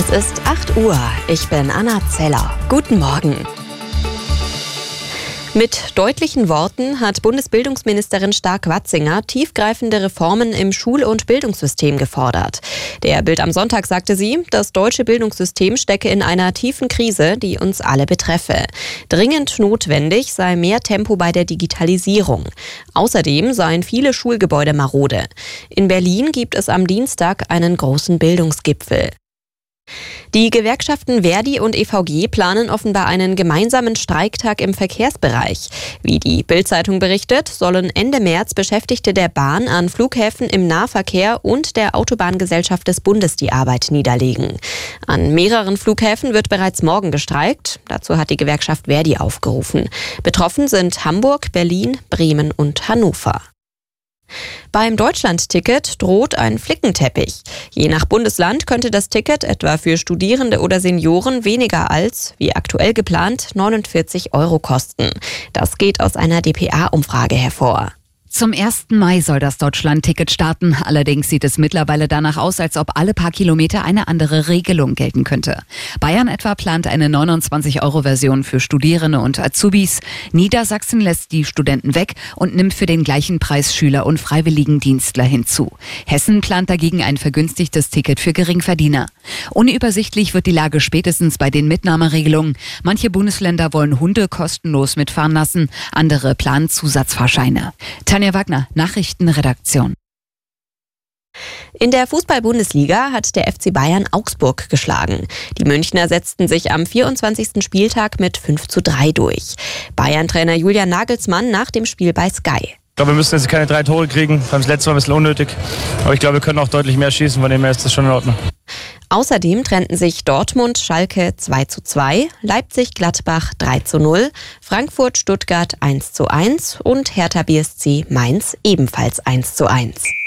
Es ist 8 Uhr. Ich bin Anna Zeller. Guten Morgen. Mit deutlichen Worten hat Bundesbildungsministerin Stark-Watzinger tiefgreifende Reformen im Schul- und Bildungssystem gefordert. Der Bild am Sonntag sagte sie, das deutsche Bildungssystem stecke in einer tiefen Krise, die uns alle betreffe. Dringend notwendig sei mehr Tempo bei der Digitalisierung. Außerdem seien viele Schulgebäude marode. In Berlin gibt es am Dienstag einen großen Bildungsgipfel. Die Gewerkschaften Verdi und EVG planen offenbar einen gemeinsamen Streiktag im Verkehrsbereich. Wie die Bild-Zeitung berichtet, sollen Ende März Beschäftigte der Bahn an Flughäfen im Nahverkehr und der Autobahngesellschaft des Bundes die Arbeit niederlegen. An mehreren Flughäfen wird bereits morgen gestreikt. Dazu hat die Gewerkschaft Verdi aufgerufen. Betroffen sind Hamburg, Berlin, Bremen und Hannover. Beim Deutschlandticket droht ein Flickenteppich. Je nach Bundesland könnte das Ticket etwa für Studierende oder Senioren weniger als, wie aktuell geplant, 49 Euro kosten. Das geht aus einer DPA-Umfrage hervor. Zum 1. Mai soll das Deutschland-Ticket starten. Allerdings sieht es mittlerweile danach aus, als ob alle paar Kilometer eine andere Regelung gelten könnte. Bayern etwa plant eine 29-Euro-Version für Studierende und Azubis. Niedersachsen lässt die Studenten weg und nimmt für den gleichen Preis Schüler und Freiwilligendienstler hinzu. Hessen plant dagegen ein vergünstigtes Ticket für Geringverdiener. Unübersichtlich wird die Lage spätestens bei den Mitnahmeregelungen. Manche Bundesländer wollen Hunde kostenlos mitfahren lassen, andere planen Zusatzfahrscheine. Tanja Wagner, Nachrichtenredaktion. In der Fußball-Bundesliga hat der FC Bayern Augsburg geschlagen. Die Münchner setzten sich am 24. Spieltag mit 5 zu 3 durch. Bayern-Trainer Julian Nagelsmann nach dem Spiel bei Sky. Ich glaube, wir müssen jetzt keine drei Tore kriegen. Beim letzten Mal ein bisschen unnötig. Aber ich glaube, wir können auch deutlich mehr schießen, von dem her ist das schon in Ordnung. Außerdem trennten sich Dortmund Schalke 2 zu 2, Leipzig Gladbach 3 zu 0, Frankfurt Stuttgart 1 zu 1 und Hertha BSC Mainz ebenfalls 1 zu 1.